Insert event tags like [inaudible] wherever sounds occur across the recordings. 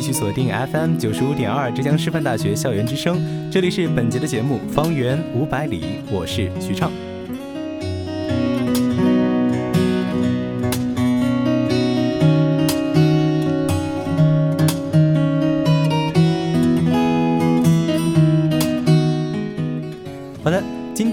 继续锁定 FM 九十五点二浙江师范大学校园之声，这里是本节的节目《方圆五百里》，我是徐畅。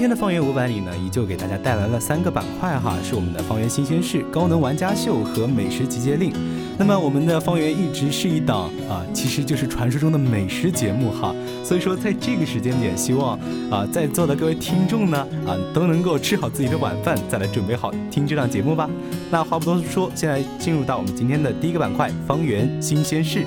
天的《方圆五百里》呢，依旧给大家带来了三个板块哈，是我们的方圆新鲜事、高能玩家秀和美食集结令。那么我们的方圆一直是一档啊，其实就是传说中的美食节目哈。所以说，在这个时间点，希望啊在座的各位听众呢啊都能够吃好自己的晚饭，再来准备好听这档节目吧。那话不多说，现在进入到我们今天的第一个板块——方圆新鲜事。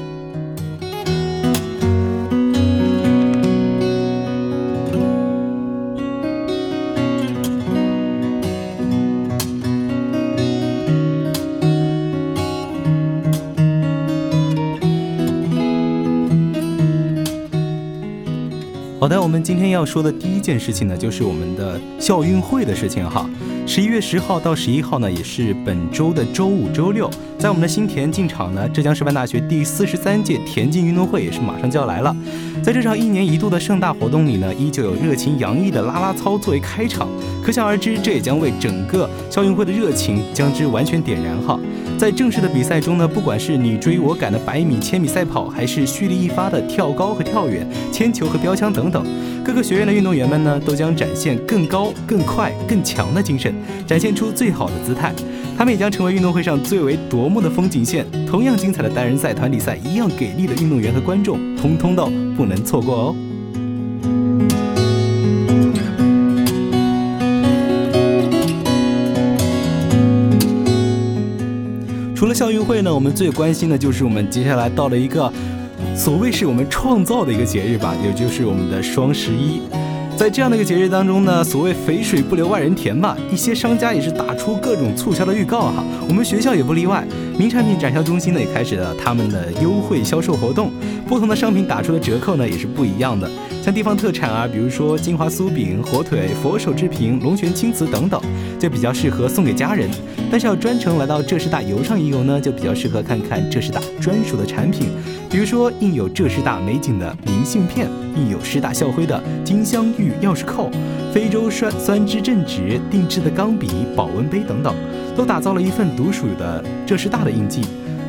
今天要说的第一件事情呢，就是我们的校运会的事情哈。十一月十号到十一号呢，也是本周的周五、周六，在我们的新田径场呢，浙江师范大学第四十三届田径运动会也是马上就要来了。在这场一年一度的盛大活动里呢，依旧有热情洋溢的啦啦操作为开场，可想而知，这也将为整个校运会的热情将之完全点燃哈。在正式的比赛中呢，不管是你追我赶的百米、千米赛跑，还是蓄力一发的跳高和跳远、铅球和标枪等等，各个学院的运动员们呢，都将展现更高、更快、更强的精神，展现出最好的姿态。他们也将成为运动会上最为夺目的风景线。同样精彩的单人赛、团体赛，一样给力的运动员和观众，通通都不能错过哦。除了校运会呢，我们最关心的就是我们接下来到了一个所谓是我们创造的一个节日吧，也就是我们的双十一。在这样的一个节日当中呢，所谓肥水不流外人田吧，一些商家也是打出各种促销的预告哈。我们学校也不例外，名产品展销中心呢也开始了他们的优惠销售活动，不同的商品打出的折扣呢也是不一样的。像地方特产啊，比如说金华酥饼、火腿、佛手制品、龙泉青瓷等等，就比较适合送给家人。但是要专程来到浙师大游上一游呢，就比较适合看看浙师大专属的产品，比如说印有浙师大美景的明信片，印有师大校徽的金镶玉钥匙扣，非洲酸酸枝正直定制的钢笔、保温杯等等，都打造了一份独属的浙师大的印记。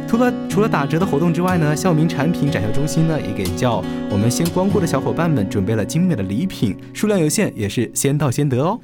除了除了打折的活动之外呢，校名产品展销中心呢也给叫我们先光顾的小伙伴们准备了精美的礼品，数量有限，也是先到先得哦。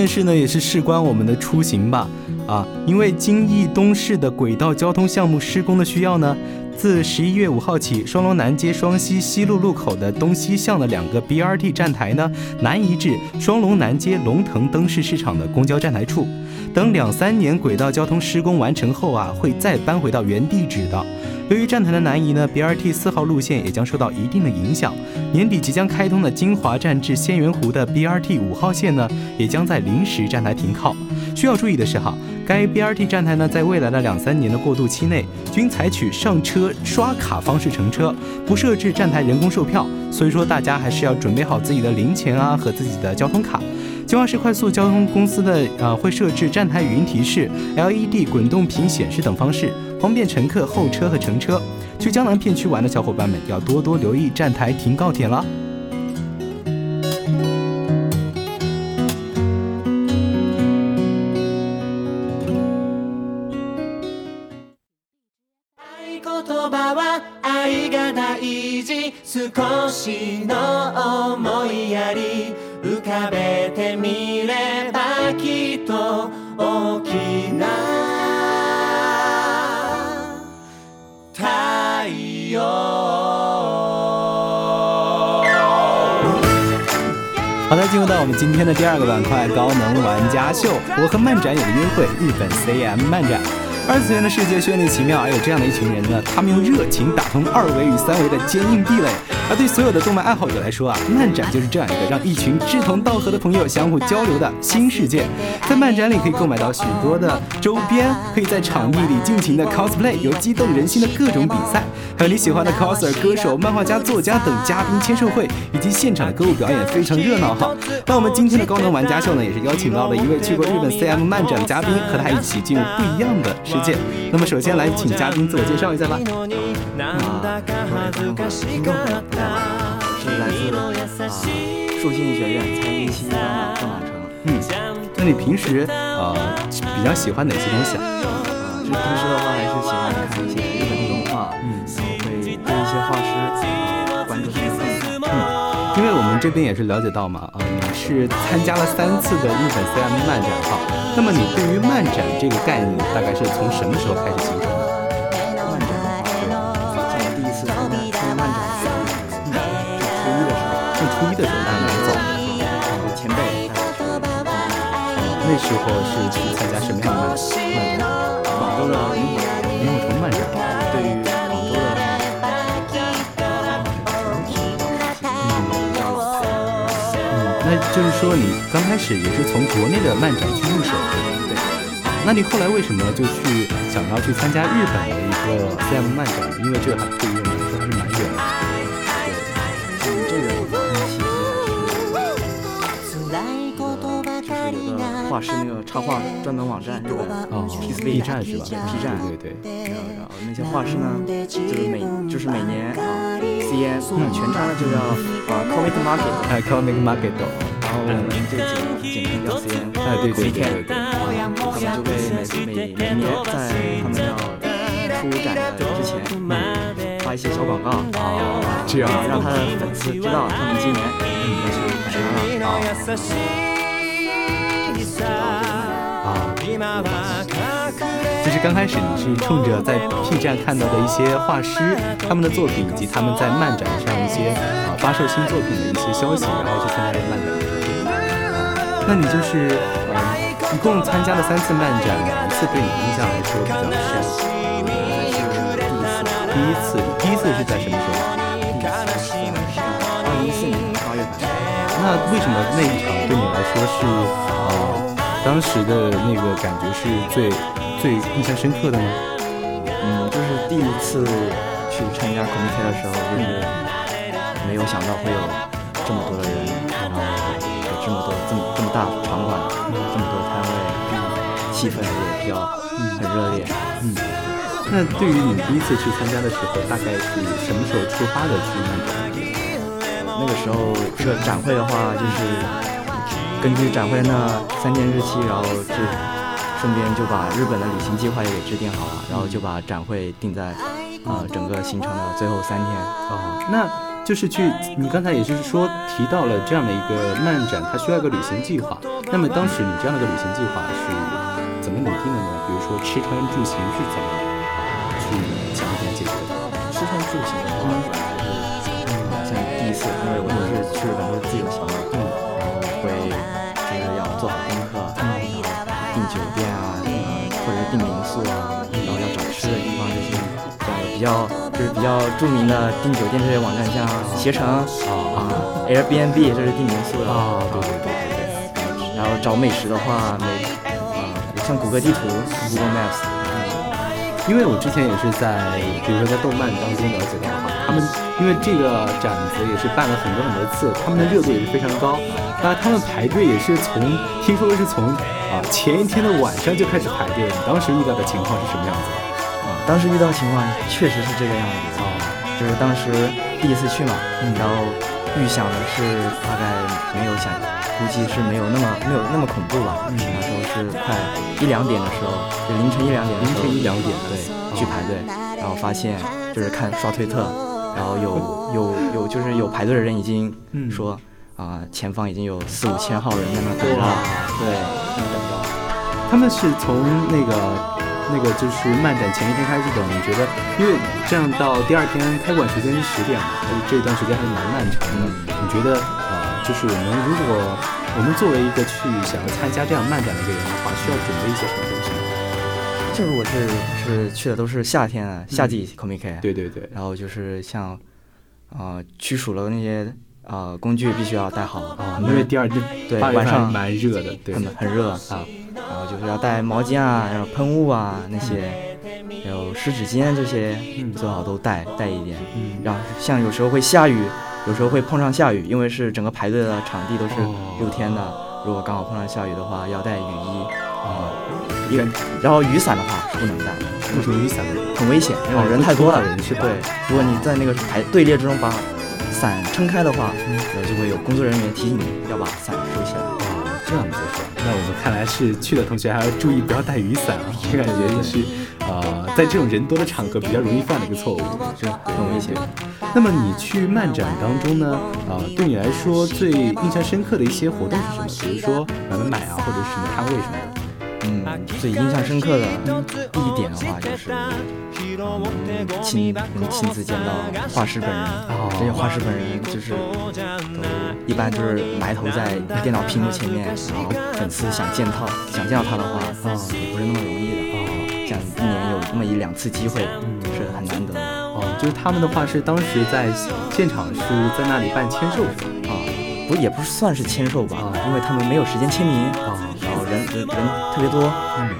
件事呢，也是事关我们的出行吧。啊，因为京义东市的轨道交通项目施工的需要呢，自十一月五号起，双龙南街双溪西路路口的东西向的两个 BRT 站台呢，南移至双龙南街龙腾灯饰市场的公交站台处。等两三年轨道交通施工完成后啊，会再搬回到原地址的。由于站台的南移呢，BRT 四号路线也将受到一定的影响。年底即将开通的金华站至仙源湖的 BRT 五号线呢，也将在临时站台停靠。需要注意的是哈，该 BRT 站台呢，在未来的两三年的过渡期内，均采取上车刷卡方式乘车，不设置站台人工售票。所以说，大家还是要准备好自己的零钱啊和自己的交通卡。金华市快速交通公司的呃会设置站台语音提示、LED 滚动屏显示等方式。方便乘客候车和乘车。去江南片区玩的小伙伴们要多多留意站台停靠点了。好的，进入到我们今天的第二个板块——高能玩家秀。我和漫展有个约会，日本 CM 漫展。二次元的世界绚丽奇妙，而有这样的一群人呢，他们用热情打通二维与三维的坚硬壁垒。而对所有的动漫爱好者来说啊，漫展就是这样一个让一群志同道合的朋友相互交流的新世界。在漫展里可以购买到许多的周边，可以在场地里尽情的 cosplay，有激动人心的各种比赛，还有你喜欢的 coser、歌手、漫画家、作家等嘉宾签售会，以及现场的歌舞表演，非常热闹哈。那我们今天的高能玩家秀呢，也是邀请到了一位去过日本 CM 漫展的嘉宾，和他一起进入不一样的世界。那么首先来请嘉宾自我介绍一下吧。啊，各位听众朋友，我是来自啊树信学院财经系的郑满成。嗯，那你平时呃比较喜欢哪些东西啊？啊，就平时的话还是喜欢看一些日本的动画，嗯，然后会对一些画师啊关注他们的嗯，因为我们这边也是了解到嘛，啊，你是参加了三次的日本 CM 漫展哈。那么你对于漫展这个概念，大概是从什么时候开始形成的？时候是去参加什么样的漫展？广州的萤火萤火虫漫展。对于广州的嗯那就是说，你刚开始也是从国内的漫展去入手的，对。那你后来为什么就去想要去参加日本的一个 CM 漫展？因为这个还特别有个画师那个插画专门网站，是吧？哦，P 站是吧？P 站，对对对。然后那些画师呢，就是每就是每年啊。CM，全称呢就叫啊 Comic Market，哎 Comic Market，然后我们就简简称叫 CN，哎对对对对，他们就会每每每年在他们要出展的之前发一些小广告，啊，这样。让他的粉丝知道他们今年要去摆摊了啊，啊。就是刚开始你是冲着在 P 站看到的一些画师他们的作品，以及他们在漫展上一些啊发售新作品的一些消息，然后去参加这个漫展。那你就是呃一共参加了三次漫展，哪一次对你印象来说比较深？第一次，第一次，第一次是在什么时候？二零一四年八月份。那为什么那一场对你来说是呃当时的那个感觉是最？最印象深刻的吗？嗯，就是第一次去参加 COMIC 的时候，就是没有想到会有这么多的人，然后有这么多这么这么大场馆，这么多摊位，气氛也比较很热烈。嗯，那对于你第一次去参加的时候，大概是什么时候出发的去那个？那个时候这个展会的话，就是根据展会那三天日期，然后就。顺便就把日本的旅行计划也给制定好了，然后就把展会定在，呃，整个行程的最后三天。哦，那就是去，你刚才也是说提到了这样的一个漫展，它需要一个旅行计划。那么当时你这样的一个旅行计划是怎么拟定的呢？比如说吃穿住行是怎么去前一天解决的？吃穿住行的话，较就是比较著名的订酒店这些网站，像携程啊、Airbnb 这是订民宿的啊对对对对对。然后找美食的话，美啊、像谷歌地图 Google Maps，因为我之前也是在，比如说在动漫当中了解到哈，他们因为这个展子也是办了很多很多次，他们的热度也是非常高。那他们排队也是从听说是从啊前一天的晚上就开始排队了。你当时遇到的情况是什么样子当时遇到情况确实是这个样子。啊，就是当时第一次去嘛，然后预想的是大概没有想，估计是没有那么没有那么恐怖吧。嗯，那时候是快一两点的时候，就凌晨一两点的时候，凌晨一两点对，去排队，然后发现就是看刷推特，然后有有有就是有排队的人已经嗯。说啊、前方已经有四五千号人在那等着了，对，在那等着。他们是从那个那个就是漫展前一天开始等，你觉得，因为这样到第二天开馆时间是十点嘛，就是这段时间还是蛮漫长的。你觉得呃，就是我们如果我们作为一个去想要参加这样漫展的一个人的话，需要准备一些什么东西呢？就是我是是去的都是夏天啊，夏季 Comic，、对对对，然后就是像，呃，驱暑了那些呃工具必须要带好啊，因为第二天对晚上蛮热的，对很很热啊，然后就是要带毛巾啊，然后喷雾啊那些，还有湿纸巾这些，嗯最好都带带一点。嗯，然后像有时候会下雨，有时候会碰上下雨，因为是整个排队的场地都是哦露天的，如果刚好碰上下雨的话，要带雨衣啊，因为然后雨伞的话是不能带的，为什么雨伞？很危险，因哦为人太多了对，如果你在那个排队列之中把伞撑开的话，嗯然后就会有工作人员提醒你要把伞收起来。哦，这样子是吧？那我们看来是去的同学还要注意不要带雨伞啊，我感觉就是呃，在这种人多的场合比较容易犯的一个错误，就很危险。那么你去漫展当中呢，呃，对你来说最印象深刻的一些活动是什么？比如说买买买啊，或者是什么摊位什么的。嗯，最印象深刻的第一点的话就是，嗯，亲能亲自见到画师本人。哦这些画师本人就是都一般就是埋头在电脑屏幕前面，然后粉丝想见到想见到他的话，啊、也不是那么容易的。哦像一年有那么一两次机会，是很难得的。哦，就是他们的话是当时在现场是在那里办签售？啊，不也不算是签售吧啊，因为他们没有时间签名，啊人人人特别多，嗯，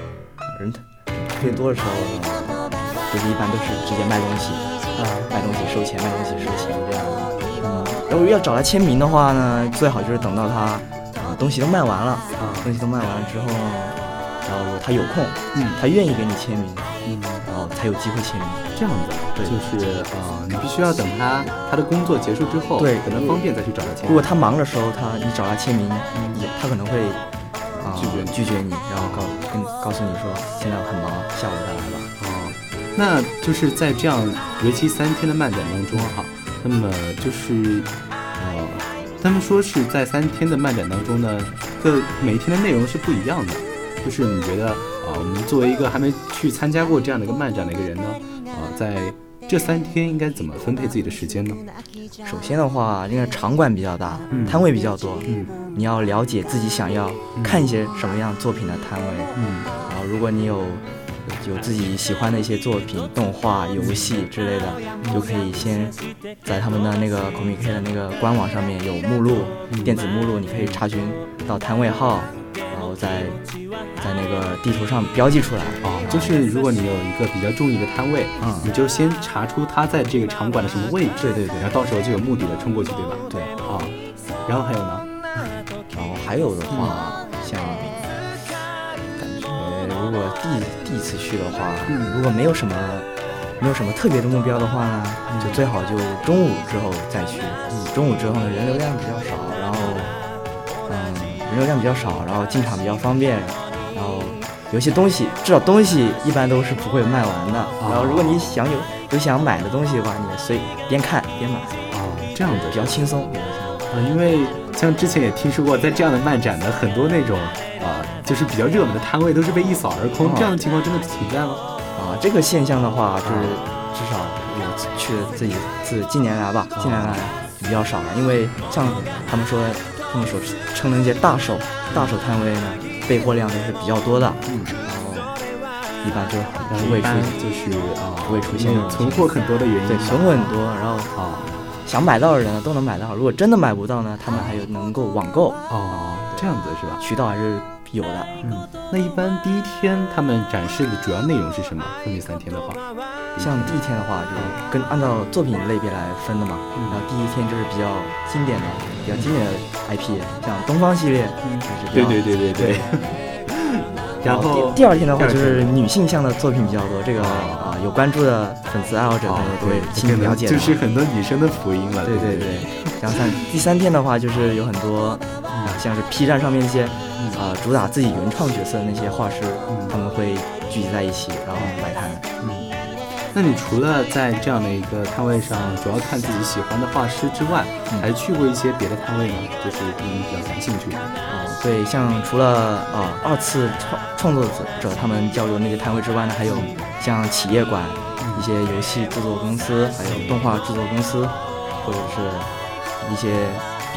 人特特别多的时候呢，就是一般都是直接卖东西，啊卖东西收钱，卖东西收钱这样的。嗯，然后要找他签名的话呢，最好就是等到他啊东西都卖完了，啊东西都卖完了之后呢，然后他有空，嗯他愿意给你签名，嗯，然后才有机会签名。这样子，对就是呃，你必须要等他他的工作结束之后，对等他方便再去找他签。如果他忙的时候，他你找他签名，也他可能会啊、拒绝拒绝你，然后告跟告诉你说现在很忙，下午再来吧。哦，那就是在这样为期三天的漫展当中哈，那么就是呃，他们说是在三天的漫展当中呢，各每一天的内容是不一样的。就是你觉得啊、呃我们作为一个还没去参加过这样的一个漫展的一个人呢，啊、在这三天应该怎么分配自己的时间呢？首先的话，因为场馆比较大，嗯。摊位比较多，嗯。你要了解自己想要看一些什么样作品的摊位。嗯。然后，如果你有有自己喜欢的一些作品、动画、游戏之类的，你就可以先在他们的那个 Comic 的那个官网上面有目录，电子目录，你可以查询到摊位号，在在那个地图上标记出来。哦，就是如果你有一个比较中意的摊位，嗯你就先查出它在这个场馆的什么位置，对对对然后到时候就有目的的冲过去，对吧？对，啊、然后还有呢？然后还有的话，像感觉如果第第一次去的话，嗯如果没有什么没有什么特别的目标的话呢，就最好就中午之后再去。嗯中午之后呢，人流量比较少，然后嗯，人流量比较少，然后进场比较方便，然后有些东西至少东西一般都是不会卖完的。然后如果你想有有想买的东西的话，你随边看边买，哦，这样子。比较轻松，比较轻松。啊，因为像之前也听说过，在这样的漫展的很多那种啊，就就是比较热门的摊位都是被一扫而空，哦。这样的情况真的存在吗？啊，这个现象的话，就是至少我去自己自近年来吧，近年来比较少了，因为像他们说他们所称的那些大手大手摊位呢，备货量都是比较多的，嗯，然后一般就然后一般不会出现就是啊，不会出现存货很多的原因对，存货很多，然后啊。想买到的人呢都能买到，如果真的买不到呢，他们还有能够网购，哦，这样子是吧？渠道还是有的。嗯，那一般第一天他们展示的主要内容是什么？分别三天的话，像第一天的话，就是跟按照作品类别来分的嘛。嗯然后第一天就是比较经典的、比较经典的 IP，像东方系列，就是对对对对对。然后第第二天的话就是女性向的作品比较多，这个啊有关注的粉丝爱好者都会对，清楚了解的。就是很多女生的福音了。对对对对。然后像第三天的话，就是有很多啊，像是 P 站上面一些啊主打自己原创角色的那些画师，嗯他们会聚集在一起，然后摆摊。嗯，那你除了在这样的一个摊位上主要看自己喜欢的画师之外，嗯还去过一些别的摊位吗？就是你比较感兴趣的。啊，对，像除了啊二次创创作者他们交流那些摊位之外呢，还有像企业馆、一些游戏制作公司，还有动画制作公司，或者是一些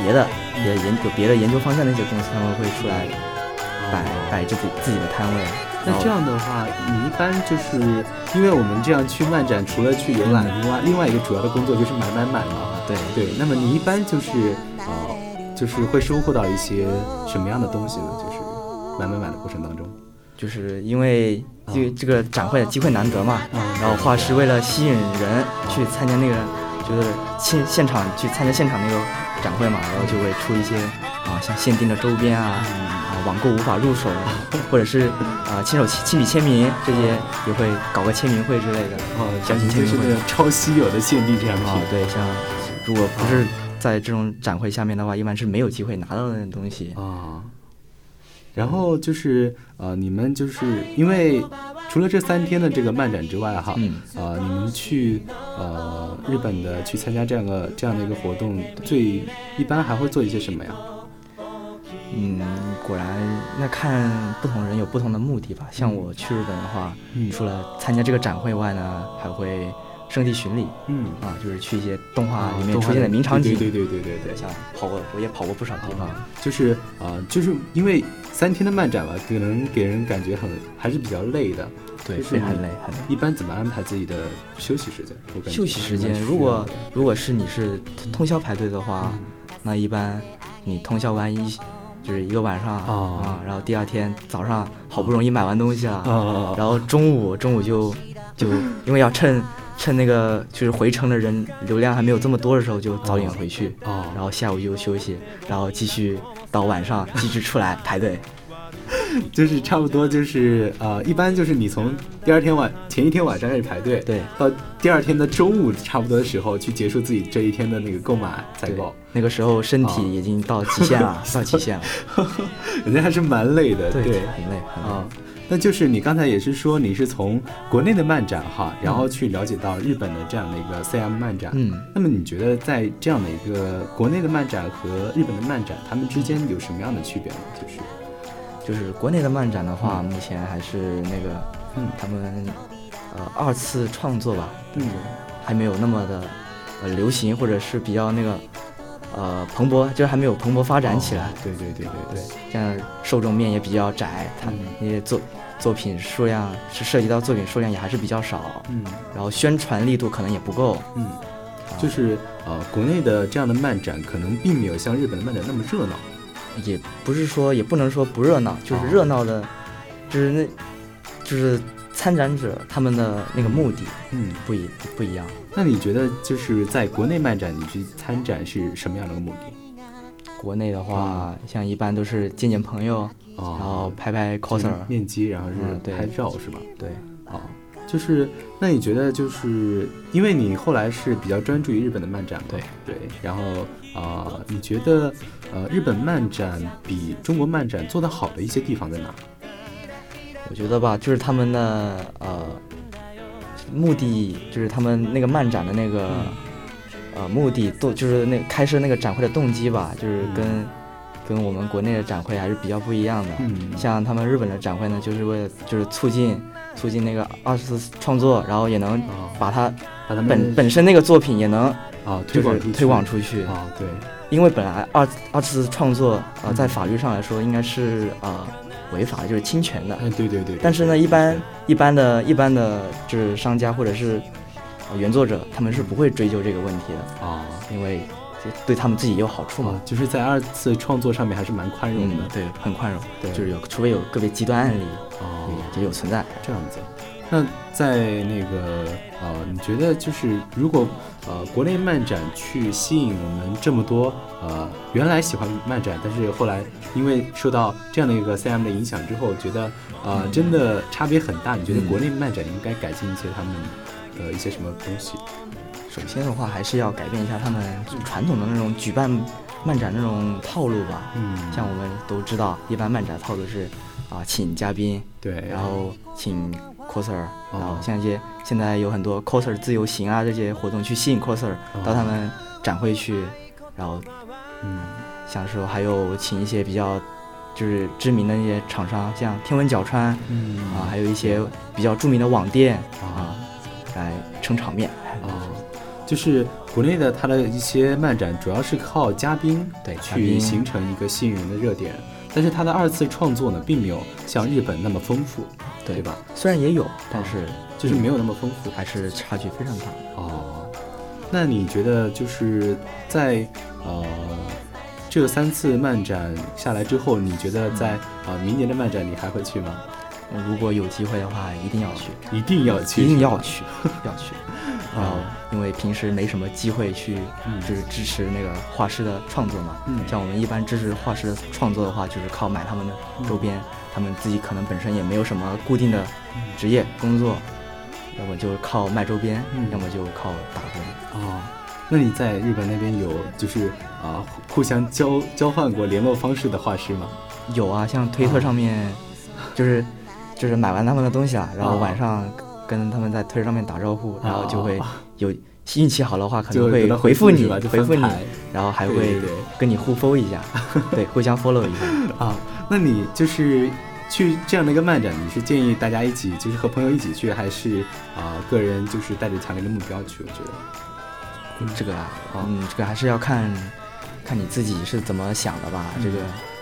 别的也研有别的研究方向的一些公司，他们会出来摆摆自己自己的摊位。那这样的话，你一般就是因为我们这样去漫展，除了去游览，另外另外一个主要的工作就是买买买嘛。对对，那么你一般就是呃，就是会收获到一些什么样的东西呢？就是买买买的过程当中。就是因为这这个展会的机会难得嘛，嗯然后画师为了吸引人去参加那个，就是现现场去参加现场那个展会嘛，然后就会出一些啊像限定的周边啊，啊网购无法入手，[laughs] 或者是啊亲手亲笔签名这些也会搞个签名会之类的。哦，相信就是超稀有的限定产品。啊，对，像如果不是在这种展会下面的话，一般是没有机会拿到的那种东西。啊，然后就是呃，你们就是因为除了这三天的这个漫展之外哈，嗯呃，你们去呃日本的去参加这样的这样的一个活动，最一般还会做一些什么呀？嗯，果然那看不同人有不同的目的吧。像我去日本的话，嗯除了参加这个展会外呢，还会圣地巡礼嗯，啊，就是去一些动画啊里面出现的名场景。对对对对对对像跑过，我也跑过不少地方。啊，就是啊、就是因为三天的漫展吧，可能给人感觉很还是比较累的。对，就是很累很累。一般怎么安排自己的休息时间？我感觉休息时间如果如果是你是通通宵排队的话，那一般你通宵完一就是一个晚上哦啊，然后第二天早上好不容易买完东西了，啊然后中午中午就就因为要趁趁那个就是回程的人流量还没有这么多的时候，就早点回去，哦然后下午就休息，然后继续到晚上继续出来排队。[laughs] 就是差不多就是呃，一般就是你从第二天晚前一天晚上开始排队，对，到第二天的中午差不多的时候去结束自己这一天的那个购买采对购，，那个时候身哦。体已经到极限了，[laughs] 到极限了，[laughs] 人家还是蛮累的，对很累很累。啊。那就是你刚才也是说你是从国内的漫展哈，然后去了解到日本的这样的一个 CM 漫展，嗯，那么你觉得在这样的一个国内的漫展和日本的漫展，它们之间有什么样的区别呢？就是。就是国内的漫展的话，目前还是那个，嗯。他们呃二次创作吧，嗯。还没有那么的呃流行，或者是比较那个呃蓬勃，就是还没有蓬勃发展起来。哦对对对对对，像受众面也比较窄，它嗯那些作作品数量是涉及到作品数量也还是比较少，嗯然后宣传力度可能也不够。嗯，就是呃，国内的这样的漫展可能并没有像日本的漫展那么热闹。也不是说，也不能说不热闹，就是哦热闹的，就是那，就是参展者他们的那个目的嗯，不一不一样。那你觉得就是在国内漫展你去参展是什么样的一个目的？国内的话，像一般都是见见朋友，然后哦，拍拍 coser，面基，然后是拍照是吧？对，哦，就是那你觉得就是因为你后来是比较专注于日本的漫展嘛？对对，然后啊、呃你觉得呃日本漫展比中国漫展做得好的一些地方在哪？我觉得吧，就是他们的呃目的，就是他们那个漫展的那个、呃目的，动就是那开设那个展会的动机吧，就是跟、跟我们国内的展会还是比较不一样的。嗯像他们日本的展会呢，就是为了就是促进促进那个二次创作，然后也能哦把它把它本本身那个作品也能啊就是推广出去推广出去。啊，对，因为本来二二次创作啊、呃嗯在法律上来说应该是啊、呃违法的，就是侵权的。嗯，对对对，但是呢，一般一般的一般的就是商家或者是呃原作者，他们是不会追究这个问题的，啊因为这对他们自己也有好处嘛啊。，就是在二次创作上面还是蛮宽容的嗯，，对，很宽容，对就是有，除非有个别极端案例，哦，也也有存在。这样子。那在那个呃，你觉得就是如果呃国内漫展去吸引我们这么多呃原来喜欢漫展，但是后来因为受到这样的一个 CM 的影响之后，觉得呃真的差别很大。你觉得嗯国内漫展应该改进一些他们的一些什么东西？首先的话，还是要改变一下他们传统的那种举办漫展那种套路吧。嗯，像我们都知道，一般漫展套路是啊，请嘉宾，对，然后请 coser，然后哦像一些现在有很多 coser 自由行啊这些活动去吸引 coser 到他们展会去，然后嗯。像说还有请一些比较就是知名的那些厂商，像天文角川嗯。啊，还有一些比较著名的网店啊啊，来撑场面。哦，就是国内的它的一些漫展，主要是靠嘉宾对去形成一个吸引人的热点，但是他的二次创作呢，并没有像日本那么丰富，对吧？虽然也有，但是就是没有那么丰富。还是差距非常大。哦，那你觉得就是在呃这三次漫展下来之后，你觉得在啊、呃明年的漫展你还会去吗？如果有机会的话，一定要去，一定要去，一定要去，要去。因为平时没什么机会去，嗯。就是支持那个画师的创作嘛。嗯。像我们一般支持画师的创作的话，就是靠买他们的周边，他们自己可能本身也没有什么固定的职业工作，要么就靠卖周边，嗯。要么就靠打工。哦，那你在日本那边有就是啊、互相交交换过联络方式的画师吗？有啊，像推特上面，就是就是买完他们的东西啊，然后哦晚上跟他们在推特上面打招呼，然后就会哦有运气好的话可能会回复你？就，回复你，然后还会跟你互 follow 一下，[laughs] 对，互相 follow 一下。啊，那你就是去这样的一个漫展，你是建议大家一起，就是和朋友一起去，还是啊、个人就是带着强烈的目标去？我觉得，这个啊，哦嗯，这个还是要看看你自己是怎么想的吧。这个，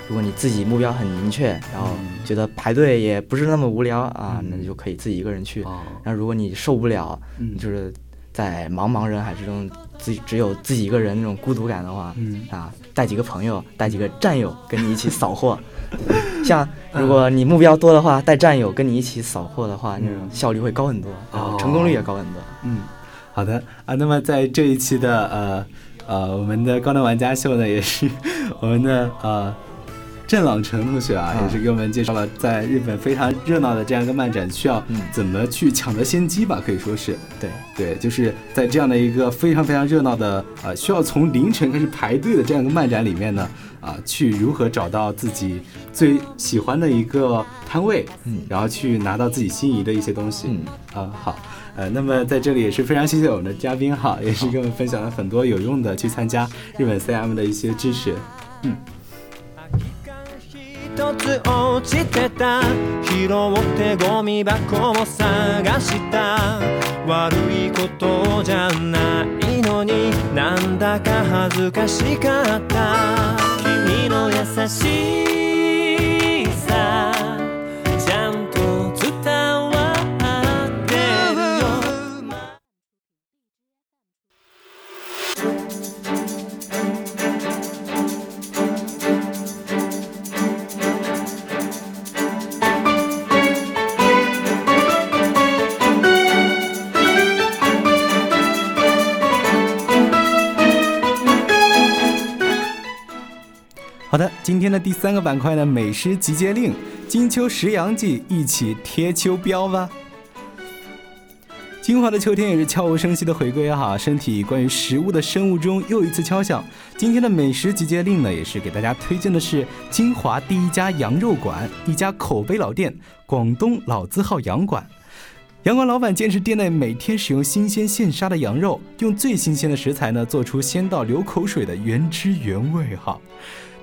如果你自己目标很明确，然后嗯觉得排队也不是那么无聊啊，嗯那就可以自己一个人去。哦，然后如果你受不了，嗯就是在茫茫人海之中，自己只有自己一个人那种孤独感的话，嗯啊，带几个朋友，带几个战友跟你一起扫货。[laughs] 像嗯如果你目标多的话，带战友跟你一起扫货的话，那种嗯效率会高很多，然后哦成功率也高很多。嗯，好的啊。那么在这一期的呃呃我们的高能玩家秀呢，也是 [laughs] 我们的呃郑朗成同学啊，啊。也是给我们介绍了在日本非常热闹的这样一个漫展，需要嗯。怎么去抢得先机吧，可以说是。对，对，就是在这样的一个非常非常热闹的呃，需要从凌晨开始排队的这样一个漫展里面呢，啊、去如何找到自己最喜欢的一个摊位，嗯。然后去拿到自己心仪的一些东西。嗯。啊、好，呃，那么在这里也是非常谢谢我们的嘉宾哈，也是给我们分享了很多有用的去参加日本 CM 的一些知识。一つ落ちてた。拾ってゴミ箱を探した。悪いことじゃないのになんだか恥ずかしかった。君の優し好的，今天的第三个板块呢，美食集结令，金秋食阳季，一起贴秋膘吧。金华的秋天也是悄无声息的回归哈，身体关于食物的生物钟又一次敲响。今天的美食集结令呢，也是给大家推荐的是金华第一家羊肉馆，一家口碑老店——广东老字号羊馆。羊馆老板坚持店内每天使用新鲜现杀的羊肉，用最新鲜的食材呢，做出鲜到流口水的原汁原味哈。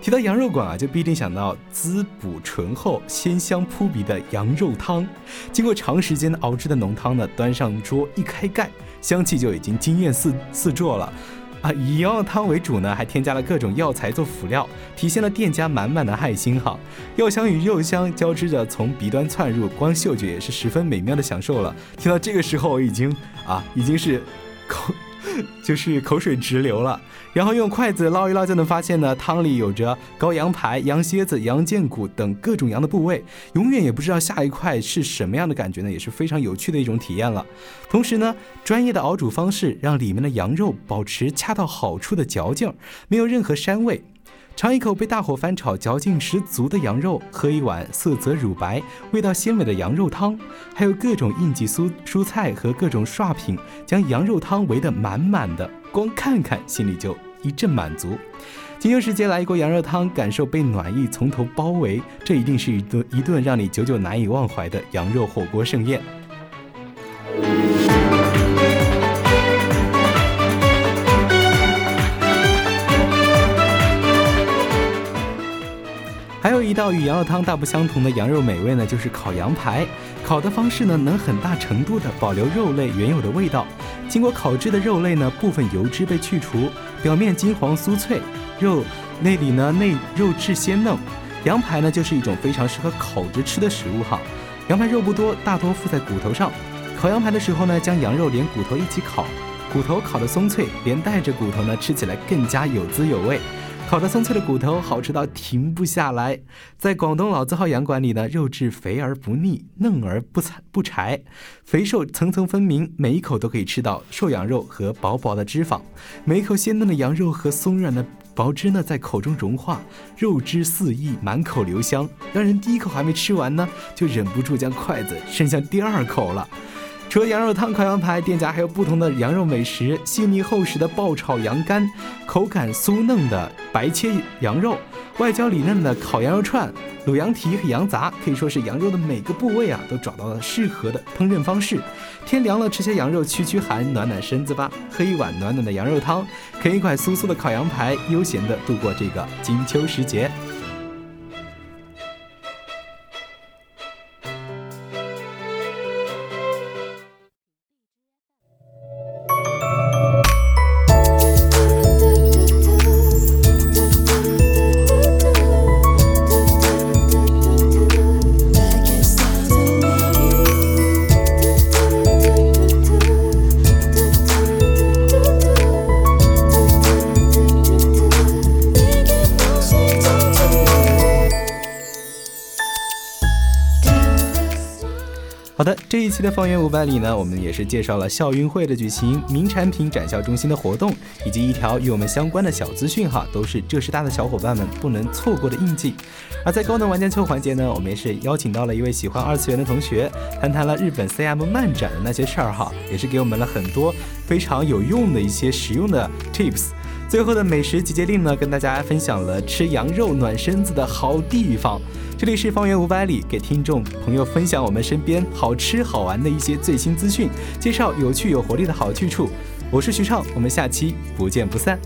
提到羊肉馆啊，就必定想到滋补醇厚、鲜香扑鼻的羊肉汤。经过长时间熬制的浓汤呢，端上桌一开盖，香气就已经惊艳四四座了。啊，以羊肉汤为主呢，还添加了各种药材做辅料，体现了店家满满的爱心哈。药香与肉香交织着从鼻端窜入，光嗅觉也是十分美妙的享受了。听到这个时候，我已经啊，已经是口。[laughs] [laughs] 就是口水直流了，然后用筷子捞一捞就能发现呢，汤里有着羔羊排、羊蝎子、羊腱骨等各种羊的部位，永远也不知道下一块是什么样的感觉呢，也是非常有趣的一种体验了。同时呢，专业的熬煮方式让里面的羊肉保持恰到好处的嚼劲儿，没有任何膻味。尝一口被大火翻炒、嚼劲十足的羊肉，喝一碗色泽乳白、味道鲜美的羊肉汤，还有各种应季蔬蔬菜和各种刷品，将羊肉汤围得满满的，光看看心里就一阵满足。金秋时节来一锅羊肉汤，感受被暖意从头包围，这一定是一顿一顿让你久久难以忘怀的羊肉火锅盛宴。一道与羊肉汤大不相同的羊肉美味呢，就是烤羊排。烤的方式呢，能很大程度的保留肉类原有的味道。经过烤制的肉类呢，部分油脂被去除，表面金黄酥脆，肉内里呢内肉质鲜嫩。羊排呢，就是一种非常适合烤着吃的食物哈。羊排肉不多，大多附在骨头上。烤羊排的时候呢，将羊肉连骨头一起烤，骨头烤得松脆，连带着骨头呢，吃起来更加有滋有味。烤得松脆的骨头好吃到停不下来。在广东老字号羊馆里呢，肉质肥而不腻，嫩而不柴不柴，肥瘦层层分明，每一口都可以吃到瘦羊肉和薄薄的脂肪。每一口鲜嫩的羊肉和松软的薄汁呢，在口中融化，肉汁四溢，满口留香，让人第一口还没吃完呢，就忍不住将筷子伸向第二口了。除了羊肉汤、烤羊排，店家还有不同的羊肉美食：细腻厚实的爆炒羊肝，口感酥嫩的白切羊肉，外焦里嫩的烤羊肉串，卤羊蹄和羊杂，可以说是羊肉的每个部位啊，都找到了适合的烹饪方式。天凉了，吃些羊肉驱驱寒，暖暖身子吧。喝一碗暖暖的羊肉汤，啃一块酥酥的烤羊排，悠闲地度过这个金秋时节。方圆五百里呢，我们也是介绍了校运会的举行、名产品展销中心的活动，以及一条与我们相关的小资讯哈，都是浙师大的小伙伴们不能错过的印记。而在高能玩家秀环节呢，我们也是邀请到了一位喜欢二次元的同学，谈谈了日本 CM 漫展的那些事儿哈，也是给我们了很多非常有用的一些实用的 tips。最后的美食集结令呢，跟大家分享了吃羊肉暖身子的好地方。这里是方圆五百里，给听众朋友分享我们身边好吃好玩的一些最新资讯，介绍有趣有活力的好去处。我是徐畅，我们下期不见不散。